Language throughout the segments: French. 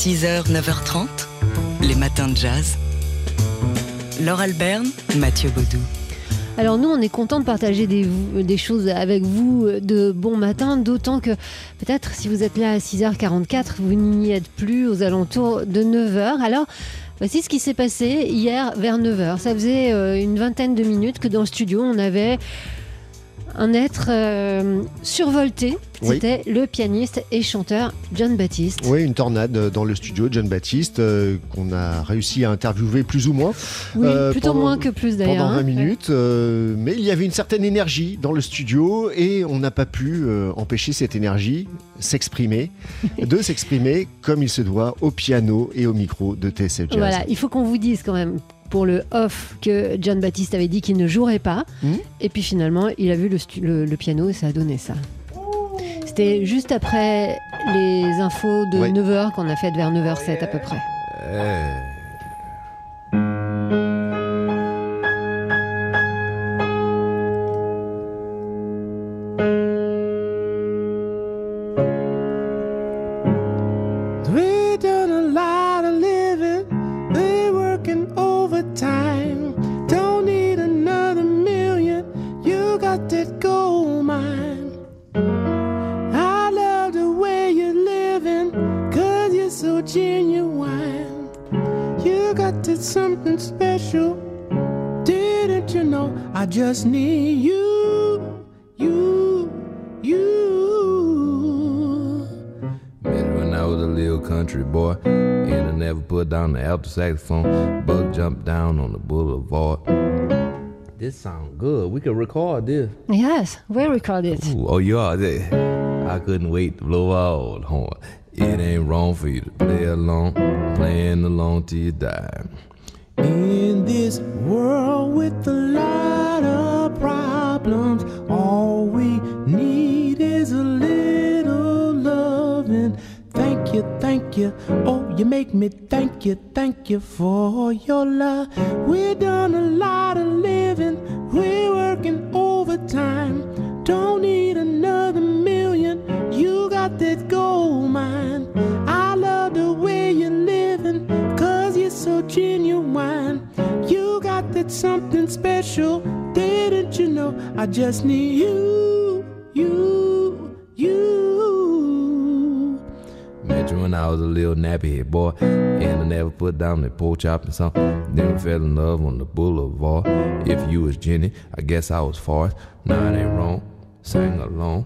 6h, 9h30, les matins de jazz. Laure Alberne, Mathieu Baudou. Alors nous, on est content de partager des, choses avec vous de bon matin, d'autant que peut-être si vous êtes là à 6h44, vous n'y êtes plus aux alentours de 9h. Alors voici ce qui s'est passé hier vers 9h. Ça faisait euh, une vingtaine de minutes que dans le studio, on avait un être euh, survolté. C'était le pianiste et chanteur John Baptiste. Oui, une tornade dans le studio, John Baptiste, euh, qu'on a réussi à interviewer plus ou moins. Oui, euh, plutôt moins que plus d'ailleurs. Pendant 20 hein. minutes. mais il y avait une certaine énergie dans le studio et on n'a pas pu empêcher cette énergie s'exprimer, de s'exprimer comme il se doit au piano et au micro de TSF Jazz. Voilà, il faut qu'on vous dise quand même pour le off que John Baptiste avait dit qu'il ne jouerait pas. Hmm. Et puis finalement, il a vu le, piano et ça a donné ça. C'était juste après les infos de 9h qu'on a fait vers 9h07 à peu près. Euh, I was a little country boy, and I never put down the alto saxophone. Bug jumped down on the boulevard. This sounds good. We could record this. Yes, we'll record it. Ooh, oh, you are there. I couldn't wait to blow out the horn. It ain't wrong for you to play along, playing along till you die. In this world with a lot of problems, all we thank you. Oh, you make me thank you, thank you for your love. We've done a lot of living, we're working overtime. Don't need another million. You got that gold mine. I love the way you're living, cause you're so genuine. You got that something special, didn't you know? I just need you, you, you. When I was a little nappy head boy, and I never put down the pork chop and something. Then fell in love on the boulevard. If you was Jenny, I guess I was Forrest. Nah, it ain't wrong. Sing along.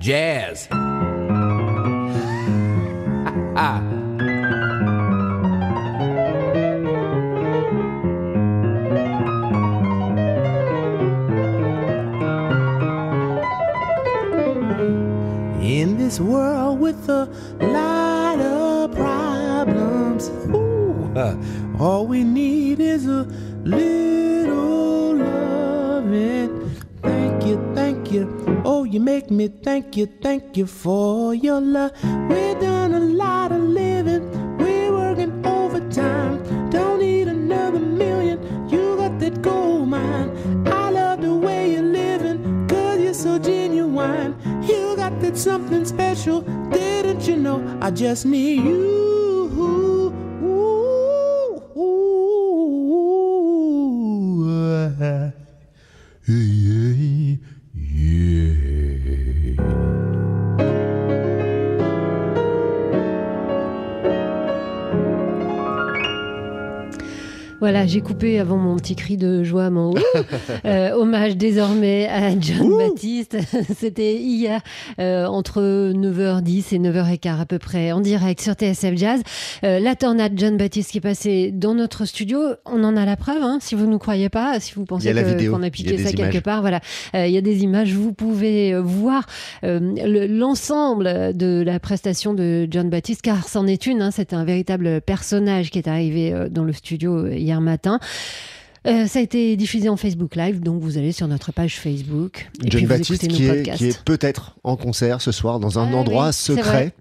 Jazz. ah. In this world with a lot of problems, ooh, all we need is a little loving. Thank you, thank you. Oh, you make me thank you, thank you for your love. We've done a lot of living, we're working overtime. Don't need another million, you got that gold mine. I love the way you're living, cause you're so genuine. You got that something special? I just need you. Voilà, j'ai coupé avant mon petit cri de joie mon euh, hommage désormais à John Baptiste. C'était hier euh, entre 9h10 et 9h15 à peu près en direct sur TSF Jazz. Euh, la tornade John Baptiste qui est passée dans notre studio. On en a la preuve, hein, si vous ne croyez pas, si vous pensez qu'on a piqué ça quelque part. Voilà, il y a des images. Vous pouvez voir l'ensemble de la prestation de John Baptiste, car c'en est une. Hein, C'est un véritable personnage qui est arrivé dans le studio hier matin. Euh, ça a été diffusé en Facebook Live, donc vous allez sur notre page Facebook. Et John Baptiste qui est, peut-être en concert ce soir dans un endroit secret.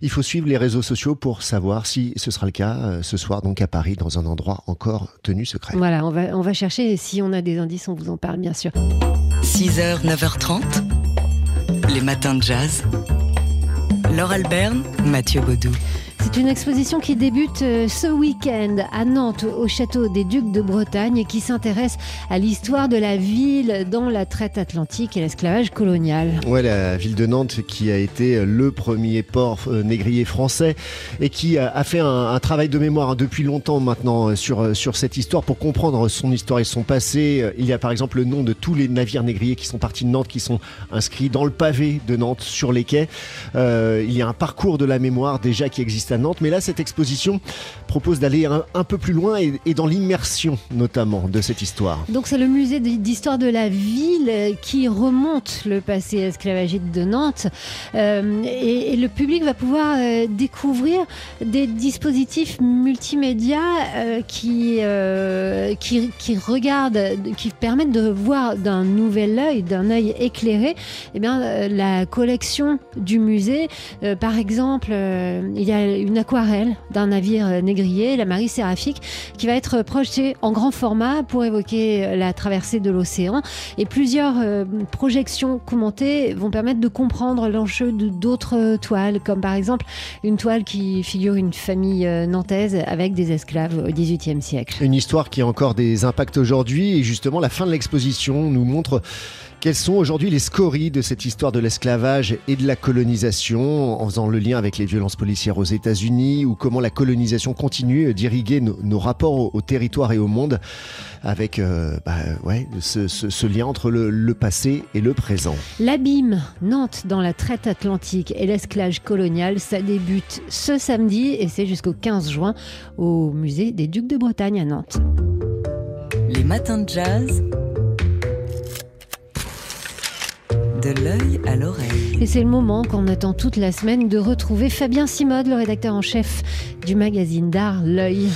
Il faut suivre les réseaux sociaux pour savoir si ce sera le cas euh, ce soir, donc à Paris, dans un endroit encore tenu secret. Voilà, on va, on va chercher et si on a des indices, on vous en parle bien sûr. 6h, 9h30, les matins de jazz. Laure Alberne, Mathieu Baudou. C'est une exposition qui débute euh, ce week-end à Nantes, au château des Ducs de Bretagne, et qui s'intéresse à l'histoire de la ville dans la traite atlantique et l'esclavage colonial. Ouais, la ville de Nantes qui a été le premier port euh, négrier français et qui a fait un, travail de mémoire depuis longtemps maintenant euh, sur, sur cette histoire pour comprendre son histoire et son passé. Il y a par exemple le nom de tous les navires négriers qui sont partis de Nantes, qui sont inscrits dans le pavé de Nantes sur les quais. il y a un parcours de la mémoire déjà qui existe à Nantes. Mais là, cette exposition propose d'aller un, peu plus loin et, dans l'immersion notamment de cette histoire. Donc c'est le musée d'histoire de la ville qui remonte le passé esclavagiste de Nantes. Euh, et, le public va pouvoir euh, découvrir des dispositifs multimédia euh, qui, qui, qui, regardent, qui permettent de voir d'un nouvel œil, d'un œil éclairé, eh bien, la collection du musée. par exemple, il y a une aquarelle d'un navire euh, négrier, la Marie Séraphique, qui va être projetée en grand format pour évoquer euh, la traversée de l'océan. Et plusieurs euh, projections commentées vont permettre de comprendre l'enjeu d'autres toiles, comme par exemple une toile qui figure une famille nantaise avec des esclaves au XVIIIe siècle. Une histoire qui a encore des impacts aujourd'hui et justement la fin de l'exposition nous montre quelles sont aujourd'hui les scories de cette histoire de l'esclavage et de la colonisation, en faisant le lien avec les violences policières aux États-Unis, ou comment la colonisation continue d'irriguer nos, rapports au, territoire et au monde, avec euh, bah, ouais, ce, lien entre le, passé et le présent? L'abîme, Nantes dans la traite atlantique et l'esclavage colonial, ça débute ce samedi et c'est jusqu'au 15 juin au musée des Ducs de Bretagne à Nantes. Les matins de jazz de l'œil à l'oreille. Et c'est le moment qu'on attend toute la semaine de retrouver Fabien Simode, le rédacteur en chef du magazine d'art L'œil.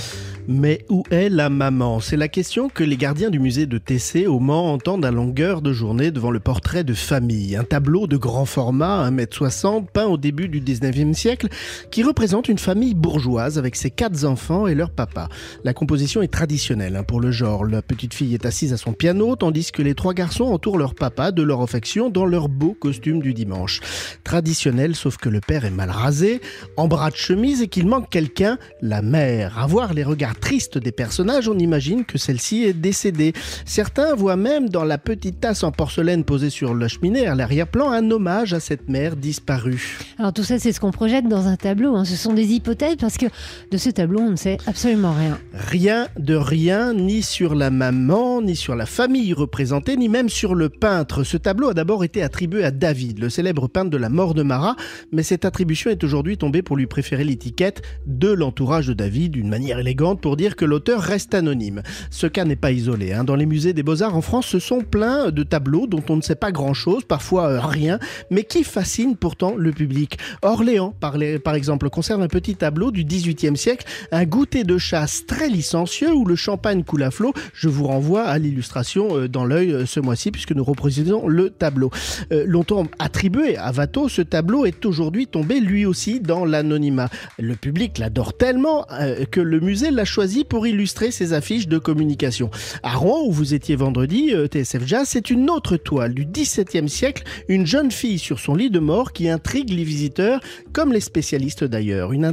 Mais où est la maman? C'est la question que les gardiens du musée de Tessé au Mans entendent à longueur de journée devant le portrait de famille, un tableau de grand format, 1m60, peint au début du 19e siècle, qui représente une famille bourgeoise avec ses quatre enfants et leur papa. La composition est traditionnelle hein, pour le genre. La petite fille est assise à son piano, tandis que les trois garçons entourent leur papa de leur affection dans leur beau costume du dimanche. Traditionnel, sauf que le père est mal rasé, en bras de chemise et qu'il manque quelqu'un, la mère. À voir les regards triste des personnages, on imagine que celle-ci est décédée. Certains voient même dans la petite tasse en porcelaine posée sur la cheminée à l'arrière-plan un hommage à cette mère disparue. Alors tout ça, c'est ce qu'on projette dans un tableau. Hein. Ce sont des hypothèses parce que de ce tableau, on ne sait absolument rien. Rien de rien, ni sur la maman, ni sur la famille représentée, ni même sur le peintre. Ce tableau a d'abord été attribué à David, le célèbre peintre de la mort de Marat, mais cette attribution est aujourd'hui tombée pour lui préférer l'étiquette de l'entourage de David, d'une manière élégante pour dire que l'auteur reste anonyme. Ce cas n'est pas isolé. Hein. Dans les musées des beaux-arts en France, ce sont plein de tableaux dont on ne sait pas grand-chose, parfois euh, rien, mais qui fascinent pourtant le public. Orléans, par, exemple, conserve un petit tableau du XVIIIe siècle, un goûter de chasse très licencieux où le champagne coule à flot. Je vous renvoie à l'illustration euh, dans l'œil euh, ce mois-ci puisque nous représentons le tableau. longtemps attribué à Watteau, ce tableau est aujourd'hui tombé lui aussi dans l'anonymat. Le public l'adore tellement que le musée l'a choisi pour illustrer ses affiches de communication. À Rouen, où vous étiez vendredi, euh, TSF Jazz, c'est une autre toile du XVIIe siècle, une jeune fille sur son lit de mort qui intrigue les visiteurs, comme les spécialistes d'ailleurs. Une,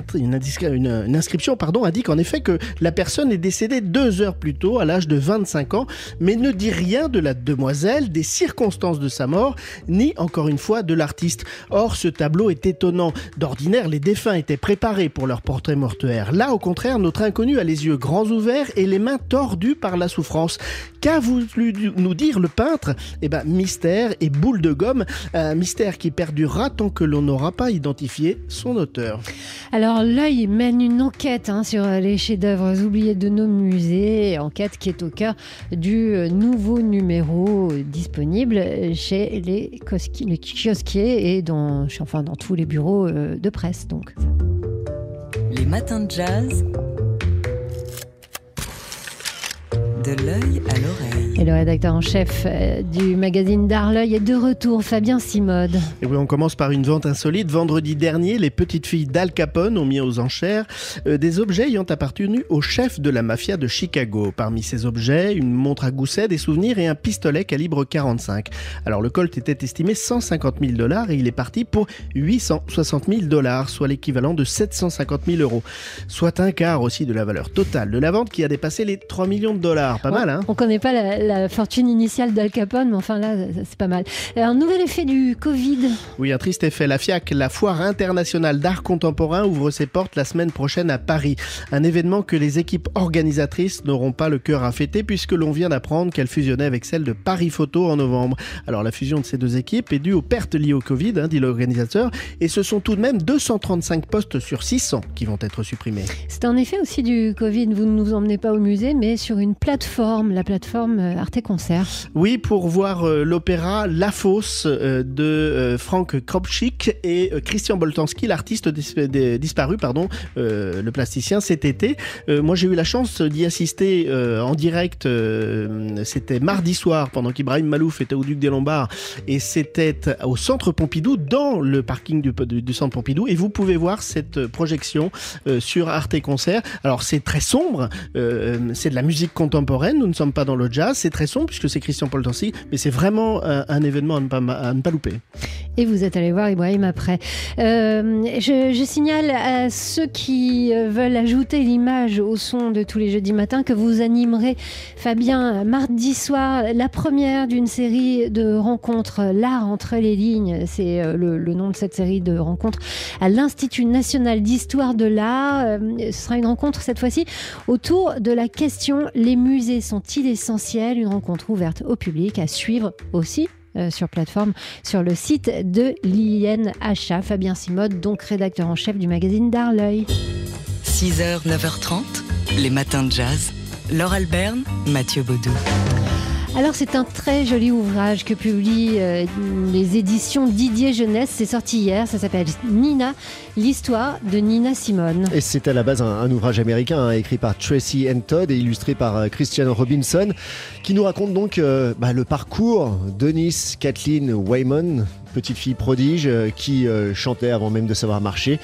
inscription pardon, indique en effet que la personne est décédée deux heures plus tôt, à l'âge de 25 ans, mais ne dit rien de la demoiselle, des circonstances de sa mort, ni encore une fois de l'artiste. Or, ce tableau est étonnant. D'ordinaire, les défunts étaient préparés pour leur portrait mortuaire. Là, au contraire, notre inconnu a les yeux grands ouverts et les mains tordues par la souffrance. Qu'a voulu nous dire le peintre? Eh ben, mystère et boule de gomme, un mystère qui perdurera tant que l'on n'aura pas identifié son auteur. Alors, l'œil mène une enquête hein, sur les chefs-d'œuvre oubliés de nos musées, enquête qui est au cœur du nouveau numéro disponible chez les, kiosquiers et dans, enfin, dans tous les bureaux euh, de presse. Donc. Les matins de jazz De l'œil à l'oreille. Et le rédacteur en chef euh, du magazine D'Arleuil est de retour, Fabien Simode. Et oui, on commence par une vente insolite. Vendredi dernier, les petites filles d'Al Capone ont mis aux enchères euh, des objets ayant appartenu au chef de la mafia de Chicago. Parmi ces objets, une montre à gousset, des souvenirs et un pistolet calibre 45. Alors le Colt était estimé 150 000 dollars et il est parti pour 860 000 dollars, soit l'équivalent de 750 000 euros. Soit un quart aussi de la valeur totale de la vente qui a dépassé les 3 millions de dollars. Pas on, mal, hein On connaît pas la, la fortune initiale d'Al Capone, mais enfin là, c'est pas mal. Un nouvel effet du Covid. Oui, un triste effet. La FIAC, la Foire internationale d'art contemporain, ouvre ses portes la semaine prochaine à Paris. Un événement que les équipes organisatrices n'auront pas le cœur à fêter puisque l'on vient d'apprendre qu'elle fusionnait avec celle de Paris Photo en novembre. Alors la fusion de ces deux équipes est due aux pertes liées au Covid, hein, dit l'organisateur, et ce sont tout de même 235 postes sur 600 qui vont être supprimés. C'est un effet aussi du Covid. Vous ne nous emmenez pas au musée, mais sur une plateforme, la plateforme euh, Arte Concert. Oui, pour voir euh, l'opéra La Fosse euh, de Frank Kropchik et Christian Boltanski, l'artiste dis disparu, pardon, le plasticien cet été. moi, j'ai eu la chance d'y assister en direct. c'était mardi soir, pendant qu'Ibrahim Malouf était au Duc des Lombards, et c'était au Centre Pompidou, dans le parking du, du, du, Centre Pompidou. Et vous pouvez voir cette projection sur Arte Concert. Alors, c'est très sombre, c'est de la musique contemporaine. Nous ne sommes pas dans le jazz. C'est très sombre puisque c'est Christian Boltanski, mais c'est vraiment un, un événement à ne, pas, louper. Et vous êtes allé voir Ibrahim après. Euh, je, signale à ceux qui veulent ajouter l'image au son de tous les jeudis matins que vous animerez, Fabien, mardi soir, la première d'une série de rencontres, l'art entre les lignes, c'est le, nom de cette série de rencontres, à l'Institut national d'histoire de l'art. Euh, ce sera une rencontre cette fois-ci autour de la question les musées sont-ils essentiels? Une rencontre ouverte au public à suivre aussi euh, sur plateforme sur le site de l'INHA. Fabien Simode, donc rédacteur en chef du magazine D'Arleuil. 6h, 9h30, les matins de jazz. Laure Alberne, Mathieu Baudou. Alors c'est un très joli ouvrage que publient euh, les éditions Didier Jeunesse. C'est sorti hier, ça s'appelle Nina, l'histoire de Nina Simone. Et c'est à la base un, ouvrage américain hein, écrit par Tracy N. Todd et illustré par euh, Christian Robinson qui nous raconte donc euh, bah, le parcours d'Eunice Kathleen Wayman, petite fille prodige qui chantait avant même de savoir marcher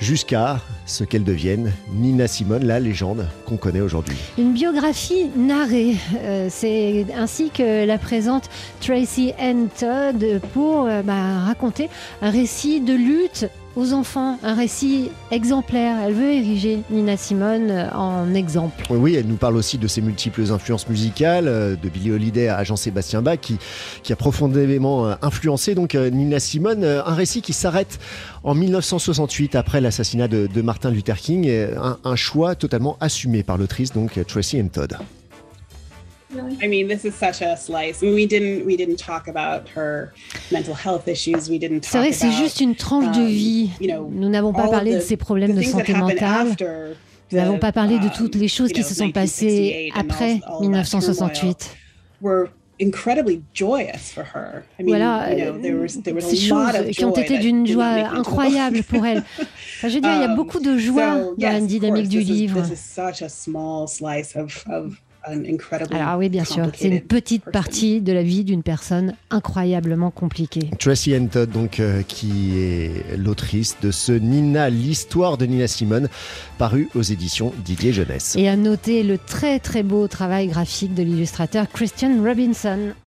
jusqu'à ce qu'elle devienne Nina Simone, la légende qu'on connaît aujourd'hui. Une biographie narrée, euh, c'est ainsi que la présente Tracy N. Todd pour euh, bah, raconter un récit de lutte aux enfants, un récit exemplaire. Elle veut ériger Nina Simone en exemple. Oui, elle nous parle aussi de ses multiples influences musicales, de Billie Holiday à Jean-Sébastien Bach, qui, qui, a profondément influencé donc Nina Simone. Un récit qui s'arrête en 1968 après l'assassinat de, Martin Luther King, un, un choix totalement assumé par l'autrice donc Tracy M. Todd. I mean, this is such a slice. I mean, we didn't we didn't talk about her mental health issues. We didn't talk C'est vrai que c'est juste une tranche de vie. Um, you know, Nous n'avons pas parlé de ses problèmes de santé mentale. Nous n'avons pas parlé de toutes les choses qui se sont passées après 1968. incredibly joyous for her. I mean, voilà, ces choses qui ont été d'une joie incroyable pour elle. Enfin, je veux dire, il y a beaucoup de joie so, dans la dynamique du livre. Is, alors oui, bien sûr, c'est une petite partie de la vie d'une personne incroyablement compliquée. Tracy N. Todd, donc, euh, qui est l'autrice de ce Nina, l'histoire de Nina Simone, paru aux éditions Didier Jeunesse. Et à noter le très très beau travail graphique de l'illustrateur Christian Robinson.